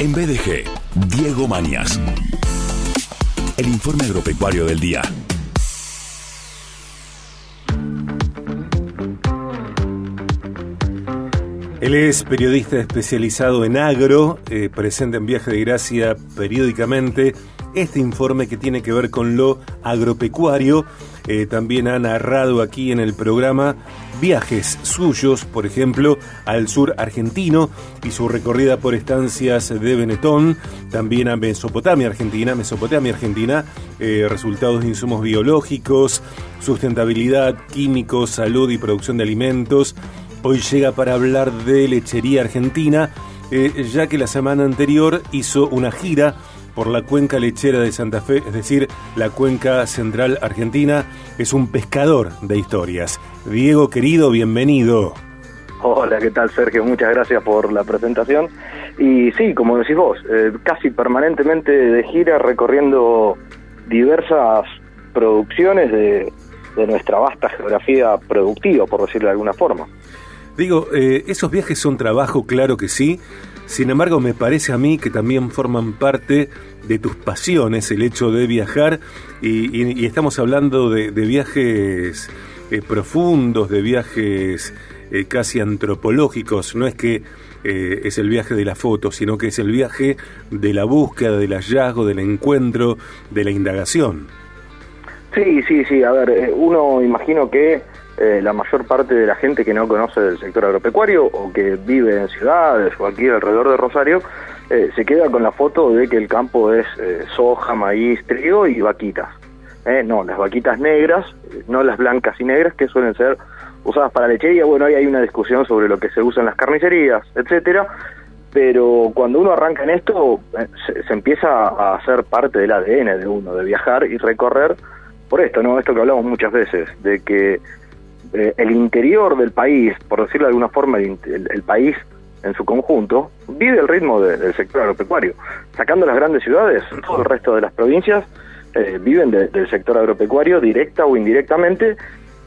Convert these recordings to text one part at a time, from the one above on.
En BDG, Diego Mañas. El informe agropecuario del día. Él es periodista especializado en agro, eh, presente en Viaje de Gracia periódicamente. Este informe que tiene que ver con lo agropecuario, eh, también ha narrado aquí en el programa viajes suyos, por ejemplo, al sur argentino y su recorrida por estancias de Benetón, también a Mesopotamia Argentina, Mesopotamia Argentina, eh, resultados de insumos biológicos, sustentabilidad, químicos, salud y producción de alimentos. Hoy llega para hablar de lechería argentina, eh, ya que la semana anterior hizo una gira por la cuenca lechera de Santa Fe, es decir, la cuenca central argentina. Es un pescador de historias. Diego, querido, bienvenido. Hola, ¿qué tal Sergio? Muchas gracias por la presentación. Y sí, como decís vos, eh, casi permanentemente de gira recorriendo diversas producciones de, de nuestra vasta geografía productiva, por decirlo de alguna forma. Digo, eh, esos viajes son trabajo, claro que sí. Sin embargo, me parece a mí que también forman parte de tus pasiones el hecho de viajar y, estamos hablando de, viajes eh, profundos, de viajes eh, casi antropológicos. No es que es el viaje de la foto, sino que es el viaje de la búsqueda, del hallazgo, del encuentro, de la indagación. Sí, sí, sí. A ver, uno imagino que eh, la mayor parte de la gente que no conoce del sector agropecuario o que vive en ciudades o aquí alrededor de Rosario, eh, se queda con la foto de que el campo es eh, soja, maíz, trigo y vaquitas. no, las vaquitas negras, no las blancas y negras que suelen ser usadas para lechería. Bueno, ahí hay una discusión sobre lo que se usa en las carnicerías, etcétera. Pero cuando uno arranca en esto, se, se empieza a hacer parte del ADN de uno, de viajar y recorrer por esto, ¿no? Esto que hablamos muchas veces, de que eh, el interior del país, por decirlo de alguna forma, el, país en su conjunto, vive el ritmo del sector agropecuario. Sacando las grandes ciudades, todo el resto de las provincias eh, viven del sector agropecuario directa o indirectamente,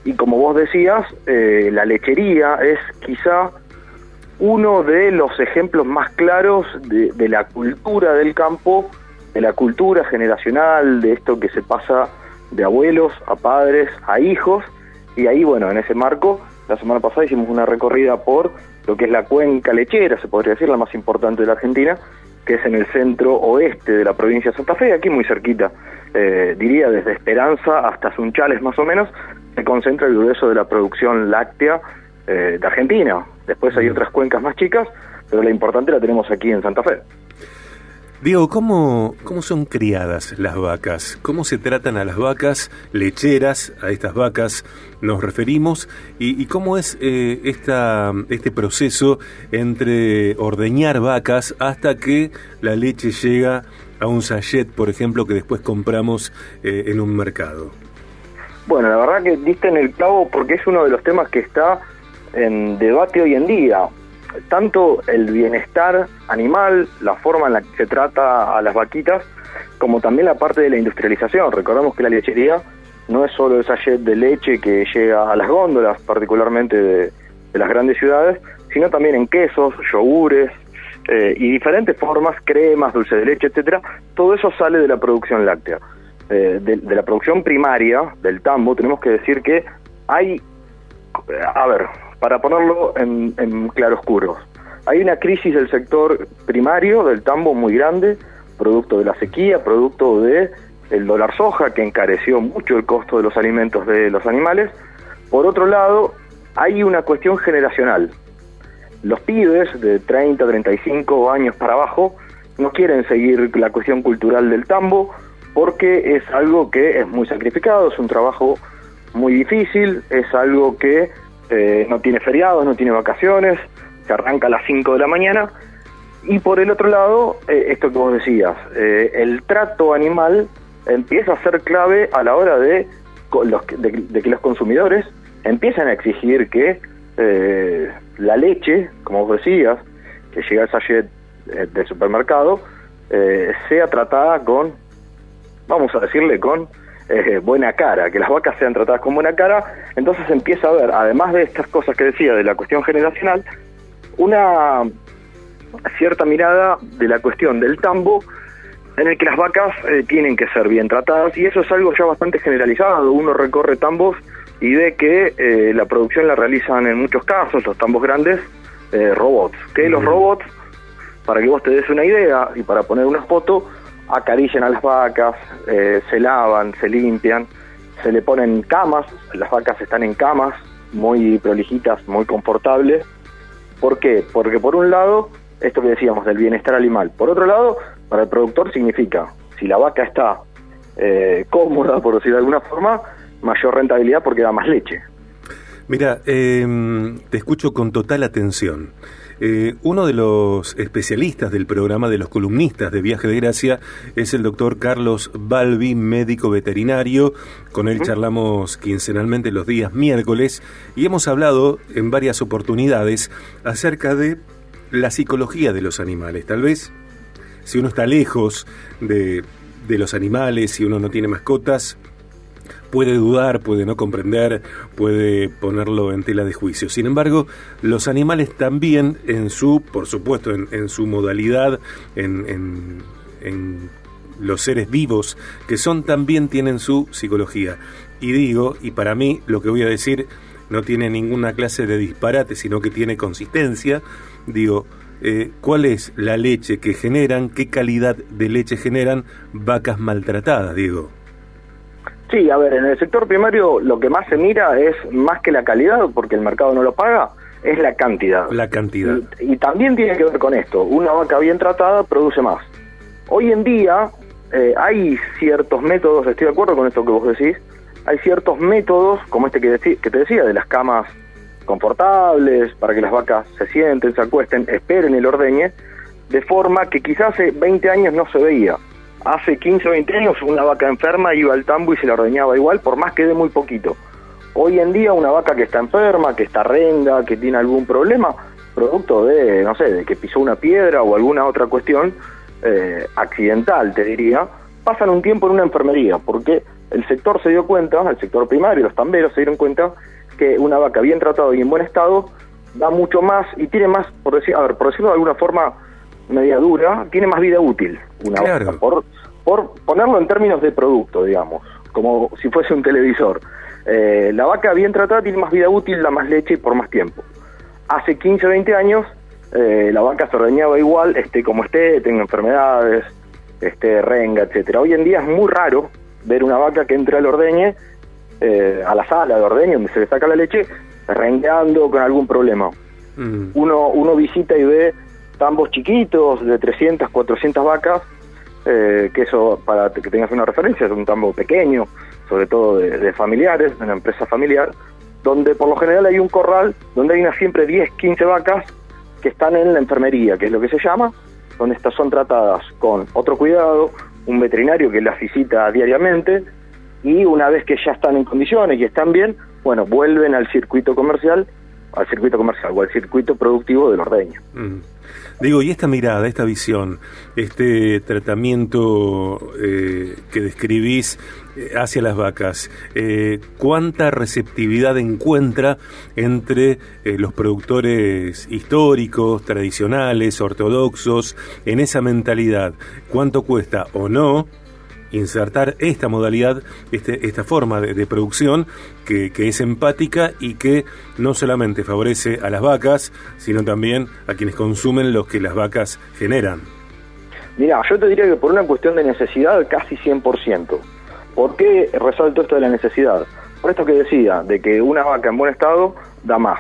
y como vos decías, eh, la lechería es quizá uno de los ejemplos más claros de, de la cultura del campo, de la cultura generacional, de esto que se pasa de abuelos a padres a hijos, y ahí, bueno, en ese marco, la semana pasada hicimos una recorrida por lo que es la cuenca lechera, se podría decir, la más importante de la Argentina, que es en el centro oeste de la provincia de Santa Fe, aquí muy cerquita, eh, diría desde Esperanza hasta Sunchales más o menos, se concentra el grueso de la producción láctea eh, de Argentina. Después hay otras cuencas más chicas, pero la importante la tenemos aquí en Santa Fe. Diego, ¿cómo, ¿cómo son criadas las vacas? ¿Cómo se tratan a las vacas lecheras? A estas vacas nos referimos. ¿Y, cómo es eh, esta, este proceso entre ordeñar vacas hasta que la leche llega a un sachet, por ejemplo, que después compramos eh, en un mercado? Bueno, la verdad que diste en el clavo porque es uno de los temas que está en debate hoy en día tanto el bienestar animal, la forma en la que se trata a las vaquitas, como también la parte de la industrialización. Recordemos que la lechería no es solo esa jet de leche que llega a las góndolas, particularmente de, las grandes ciudades, sino también en quesos, yogures eh, y diferentes formas, cremas, dulce de leche, etcétera. Todo eso sale de la producción láctea. Eh, de, la producción primaria del tambo, tenemos que decir que hay, a ver, para ponerlo en, en claroscuros. Hay una crisis del sector primario del tambo muy grande, producto de la sequía, producto de el dólar soja que encareció mucho el costo de los alimentos de los animales. Por otro lado, hay una cuestión generacional. Los pibes de 30, 35 años para abajo no quieren seguir la cuestión cultural del tambo porque es algo que es muy sacrificado, es un trabajo muy difícil, es algo que eh, no tiene feriados, no tiene vacaciones, se arranca a las 5 de la mañana. Y por el otro lado, eh, esto que vos decías, eh, el trato animal empieza a ser clave a la hora de, de, que los consumidores empiezan a exigir que la leche, como vos decías, que llega al sachet del supermercado, sea tratada con, vamos a decirle, con eh, buena cara, que las vacas sean tratadas con buena cara, entonces empieza a haber, además de estas cosas que decía de la cuestión generacional, una cierta mirada de la cuestión del tambo en el que las vacas eh, tienen que ser bien tratadas y eso es algo ya bastante generalizado. Uno recorre tambos y ve que eh, la producción la realizan en muchos casos, los tambos grandes, eh, robots. Que los robots, para que vos te des una idea y para poner una foto, acarician a las vacas, se lavan, se limpian, se le ponen camas, las vacas están en camas muy prolijitas, muy confortables. ¿Por qué? Porque por un lado, esto que decíamos del bienestar animal. Por otro lado, para el productor significa, si la vaca está eh, cómoda, por decirlo de alguna forma, mayor rentabilidad porque da más leche. Mira, em, te escucho con total atención. Eh, uno de los especialistas del programa de los columnistas de Viaje de Gracia es el doctor Carlos Balbi, médico veterinario. Con él charlamos quincenalmente los días miércoles y hemos hablado en varias oportunidades acerca de la psicología de los animales. Tal vez si uno está lejos de, de los animales, si uno no tiene mascotas, puede dudar, puede no comprender, puede ponerlo en tela de juicio. Sin embargo, los animales también en su, por supuesto, en, su modalidad, en, en, en, los seres vivos que son, también tienen su psicología. Y digo, y para mí lo que voy a decir no tiene ninguna clase de disparate, sino que tiene consistencia, digo, eh, ¿cuál es la leche que generan, qué calidad de leche generan vacas maltratadas, Diego? Sí, a ver, en el sector primario lo que más se mira es más que la calidad, porque el mercado no lo paga, es la cantidad. La cantidad. Y, también tiene que ver con esto, una vaca bien tratada produce más. Hoy en día eh, hay ciertos métodos, estoy de acuerdo con esto que vos decís, hay ciertos métodos, como este que, que te decía, de las camas confortables, para que las vacas se sienten, se acuesten, esperen el ordeñe, de forma que quizás hace 20 años no se veía. Hace 15 o 20 años una vaca enferma iba al tambo y se la ordeñaba igual, por más que dé muy poquito. Hoy en día una vaca que está enferma, que está renga, que tiene algún problema, producto de, no sé, de que pisó una piedra o alguna otra cuestión eh, accidental, te diría, pasan un tiempo en una enfermería, porque el sector se dio cuenta, el sector primario, los tamberos se dieron cuenta que una vaca bien tratada y en buen estado da mucho más y tiene más, por, decir, a ver, por decirlo de alguna forma media dura, tiene más vida útil una vaca, por, por ponerlo en términos de producto, digamos, como si fuese un televisor. Eh, la vaca bien tratada tiene más vida útil, da más leche y por más tiempo. Hace 15 o 20 años eh, la vaca se ordeñaba igual, esté como esté, tenga enfermedades, esté renga, etcétera. Hoy en día es muy raro ver una vaca que entre al ordeñe eh, a la sala de ordeño donde se le saca la leche, rengueando con algún problema. Mm. Uno, uno visita y ve tambos chiquitos de 300, 400 vacas, eh, que eso, para que tengas una referencia, es un tambo pequeño, sobre todo de, familiares, de una empresa familiar, donde por lo general hay un corral donde hay unas siempre 10, 15 vacas que están en la enfermería, que es lo que se llama, donde estas son tratadas con otro cuidado, un veterinario que las visita diariamente, y una vez que ya están en condiciones y están bien, bueno, vuelven al circuito comercial, al circuito comercial o al circuito productivo del ordeño. Mm. Digo, y esta mirada, esta visión, este tratamiento eh, que describís eh, hacia las vacas, eh, ¿cuánta receptividad encuentra entre los productores históricos, tradicionales, ortodoxos, en esa mentalidad? ¿Cuánto cuesta o no insertar esta modalidad, este, esta forma de, producción que, es empática y que no solamente favorece a las vacas, sino también a quienes consumen lo que las vacas generan. Mira, yo te diría que por una cuestión de necesidad casi 100%. ¿Por qué resalto esto de la necesidad? Por esto que decía, de que una vaca en buen estado da más.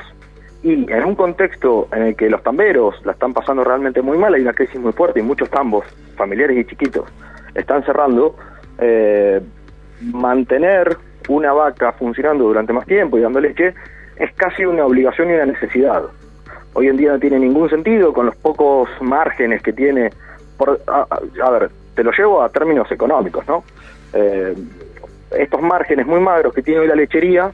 Y en un contexto en el que los tamberos la están pasando realmente muy mal, hay una crisis muy fuerte y muchos tambos, familiares y chiquitos, están cerrando, eh, mantener una vaca funcionando durante más tiempo y dando leche es casi una obligación y una necesidad. Hoy en día no tiene ningún sentido con los pocos márgenes que tiene. Por, a, ver, te lo llevo a términos económicos, ¿no? Eh, estos márgenes muy magros que tiene hoy la lechería,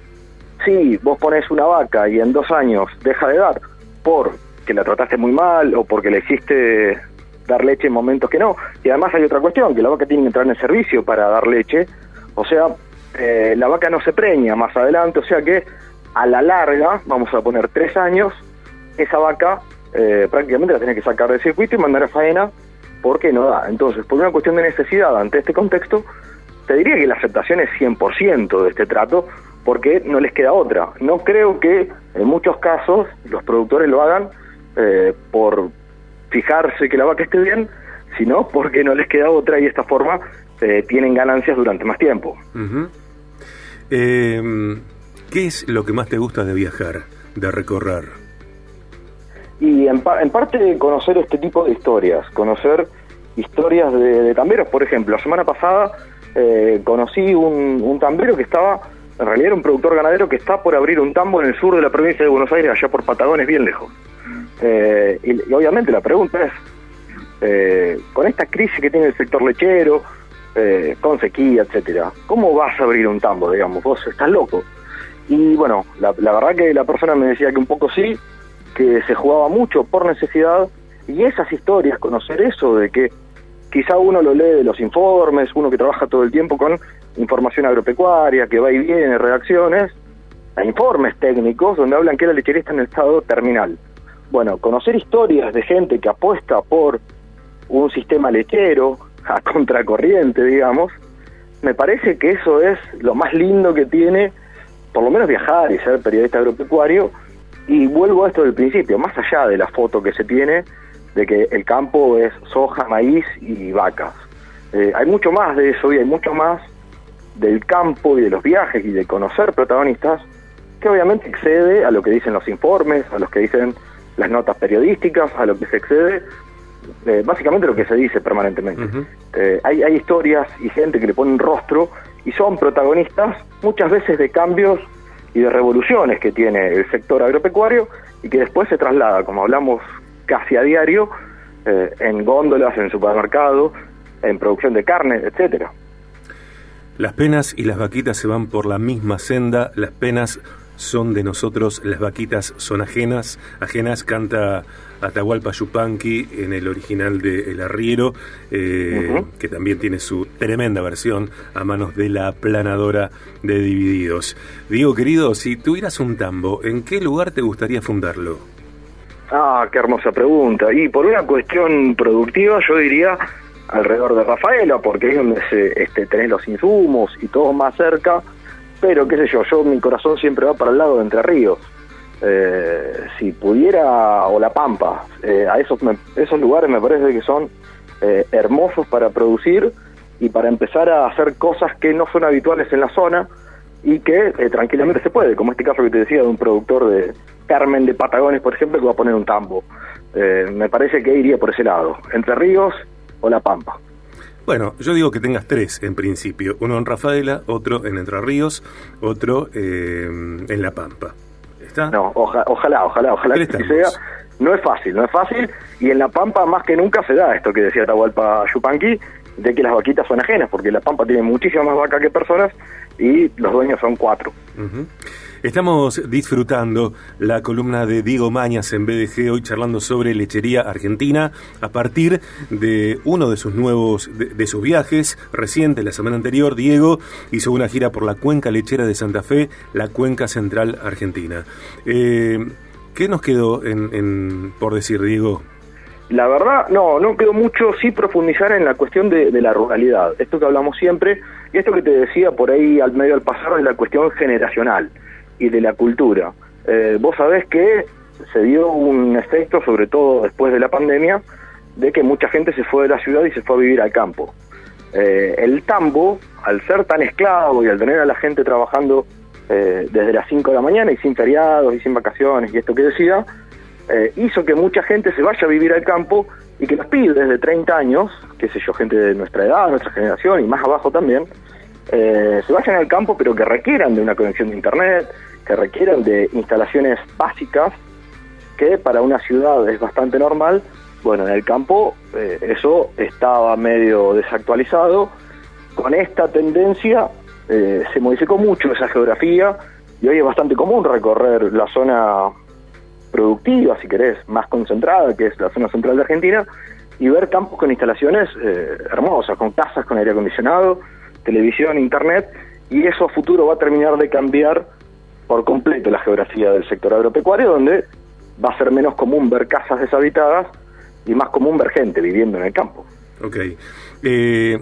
si vos pones una vaca y en dos años deja de dar porque la trataste muy mal o porque le hiciste dar leche en momentos que no. Y además hay otra cuestión, que la vaca tiene que entrar en el servicio para dar leche, o sea, eh, la vaca no se preña más adelante, o sea que a la larga, vamos a poner tres años, esa vaca eh, prácticamente la tenés que sacar del circuito y mandar a faena porque no da. Entonces, por una cuestión de necesidad ante este contexto, te diría que la aceptación es 100% de este trato porque no les queda otra. No creo que en muchos casos los productores lo hagan eh, por fijarse que la vaca esté bien, sino porque no les queda otra y de esta forma eh, tienen ganancias durante más tiempo. Eh, ¿Qué es lo que más te gusta de viajar, de recorrer? Y en, parte conocer este tipo de historias, conocer historias de, tamberos. Por ejemplo, la semana pasada eh, conocí un, un tambero que estaba, en realidad era un productor ganadero que está por abrir un tambo en el sur de la provincia de Buenos Aires, allá por Patagones, bien lejos. Eh, y, obviamente la pregunta es, eh, con esta crisis que tiene el sector lechero, eh, con sequía, etcétera, ¿cómo vas a abrir un tambo, digamos? Vos estás loco. Y bueno, la, verdad que la persona me decía que un poco sí, que se jugaba mucho por necesidad, y esas historias, conocer eso de que quizá uno lo lee de los informes, uno que trabaja todo el tiempo con información agropecuaria, que va y viene, redacciones, a informes técnicos donde hablan que la lechería está en estado terminal. Bueno, conocer historias de gente que apuesta por un sistema lechero a contracorriente, digamos, me parece que eso es lo más lindo que tiene, por lo menos viajar y ser periodista agropecuario. Y vuelvo a esto del principio, más allá de la foto que se tiene de que el campo es soja, maíz y vacas. Eh, hay mucho más de eso y hay mucho más del campo y de los viajes y de conocer protagonistas que obviamente excede a lo que dicen los informes, a los que dicen las notas periodísticas, a lo que se excede, eh, básicamente lo que se dice permanentemente. Eh, hay, hay historias y gente que le pone un rostro y son protagonistas muchas veces de cambios y de revoluciones que tiene el sector agropecuario y que después se traslada, como hablamos casi a diario, eh, en góndolas, en supermercados, en producción de carne, etcétera. Las penas y las vaquitas se van por la misma senda, las penas son de nosotros, las vaquitas son ajenas, ajenas canta Atahualpa Yupanqui en el original de El Arriero, eh, que también tiene su tremenda versión a manos de la planadora de Divididos. Digo, querido, si tuvieras un tambo, ¿en qué lugar te gustaría fundarlo? Ah, qué hermosa pregunta. Y por una cuestión productiva, yo diría alrededor de Rafaela, porque es donde se, este, tenés los insumos y todo más cerca pero qué sé yo, yo mi corazón siempre va para el lado de Entre Ríos. Eh, si pudiera, o La Pampa, eh, a esos, esos lugares me parece que son eh, hermosos para producir y para empezar a hacer cosas que no son habituales en la zona y que tranquilamente se puede, como este caso que te decía de un productor de Carmen de Patagones, por ejemplo, que va a poner un tambo. me parece que iría por ese lado, Entre Ríos o La Pampa. Bueno, yo digo que tengas tres en principio. Uno en Rafaela, otro en Entre Ríos, otro eh, en La Pampa. ¿Está? No, ojalá, ojalá, ojalá que sea. No es fácil, no es fácil. Y en La Pampa más que nunca se da esto que decía Tahualpa Yupanqui, de que las vaquitas son ajenas, porque La Pampa tiene muchísimas más vacas que personas y los dueños son cuatro. Estamos disfrutando la columna de Diego Mañas en BDG, hoy charlando sobre lechería argentina, a partir de uno de sus nuevos, de, sus viajes recientes, la semana anterior, Diego hizo una gira por la cuenca lechera de Santa Fe, la cuenca central argentina. Eh, ¿Qué nos quedó en, por decir, Diego? La verdad, no, no quedó mucho, sí profundizar en la cuestión de, de, la ruralidad. Esto que hablamos siempre, y esto que te decía por ahí al medio al pasar, es la cuestión generacional y de la cultura. Eh, vos sabés que se dio un efecto, sobre todo después de la pandemia, de que mucha gente se fue de la ciudad y se fue a vivir al campo. Eh, el tambo, al ser tan esclavo y al tener a la gente trabajando eh, desde las 5 de la mañana y sin feriados y sin vacaciones y esto que decía, hizo que mucha gente se vaya a vivir al campo y que los pibes de 30 años, qué sé yo, gente de nuestra edad, nuestra generación y más abajo también, se vayan al campo pero que requieran de una conexión de internet, que requieran de instalaciones básicas que para una ciudad es bastante normal. Bueno, en el campo eh, eso estaba medio desactualizado. Con esta tendencia eh, se modificó mucho esa geografía y hoy es bastante común recorrer la zona productiva, si querés, más concentrada, que es la zona central de Argentina, y ver campos con instalaciones eh, hermosas, con casas con aire acondicionado, televisión, internet, y eso a futuro va a terminar de cambiar por completo la geografía del sector agropecuario, donde va a ser menos común ver casas deshabitadas y más común ver gente viviendo en el campo. Ok. Eh,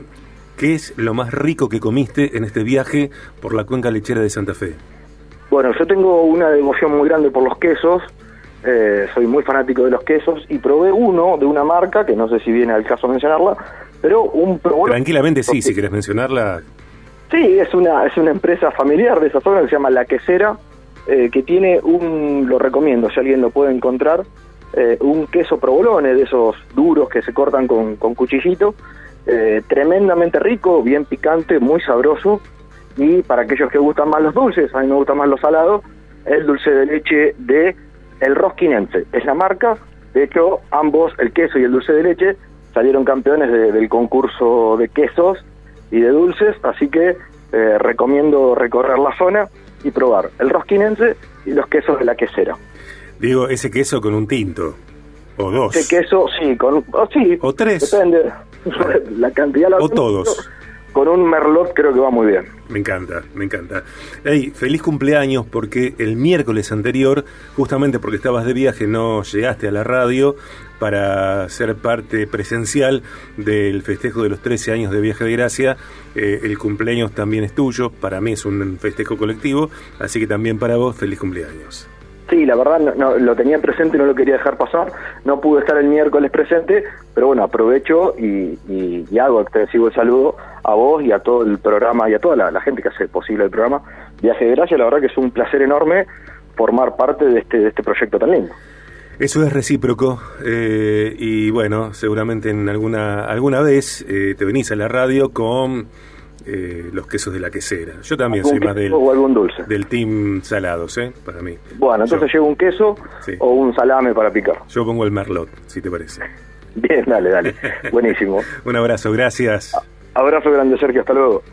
¿Qué es lo más rico que comiste en este viaje por la cuenca lechera de Santa Fe? Bueno, yo tengo una devoción muy grande por los quesos, eh, soy muy fanático de los quesos y probé uno de una marca, que no sé si viene al caso mencionarla, pero un Tranquilamente sí, si quieres mencionarla. Sí, es una, es una empresa familiar de esa zona que se llama La Quesera, eh, que tiene un, lo recomiendo si alguien lo puede encontrar, eh, un queso provolone de esos duros que se cortan con, con cuchillito, eh, tremendamente rico, bien picante, muy sabroso, y para aquellos que gustan más los dulces, a mí me gustan más los salados, el dulce de leche de El Rosquinense, es la marca, de hecho ambos, el queso y el dulce de leche, salieron campeones del concurso de quesos y de dulces, así que eh, recomiendo recorrer la zona y probar el rosquinense y los quesos de la quesera. Digo, ese queso con un tinto, o dos. Ese queso, sí, con, o, sí, o tres. Depende, la cantidad. La o todos con un merlot creo que va muy bien. Me encanta, me encanta. Hey, feliz cumpleaños porque el miércoles anterior, justamente porque estabas de viaje, no llegaste a la radio para ser parte presencial del festejo de los 13 años de Viaje de Gracia. Eh, el cumpleaños también es tuyo, para mí es un festejo colectivo, así que también para vos, feliz cumpleaños. Sí, la verdad no, lo tenía presente, y no lo quería dejar pasar. No pude estar el miércoles presente, pero bueno, aprovecho y, y, hago, te recibo el saludo a vos y a todo el programa y a toda la, gente que hace posible el programa Viaje de Gracia. La verdad que es un placer enorme formar parte de este, de este proyecto tan lindo. Eso es recíproco eh, y bueno, seguramente en alguna alguna vez eh, te venís a la radio con eh, los quesos de la quesera. Yo también soy más del, dulce. del team salados, ¿eh? Para mí. Bueno, entonces llevo un queso o un salame para picar. Yo pongo el merlot, si te parece. Bien, dale, dale. Buenísimo. un abrazo, gracias. Abrazo grande, Sergio. Hasta luego.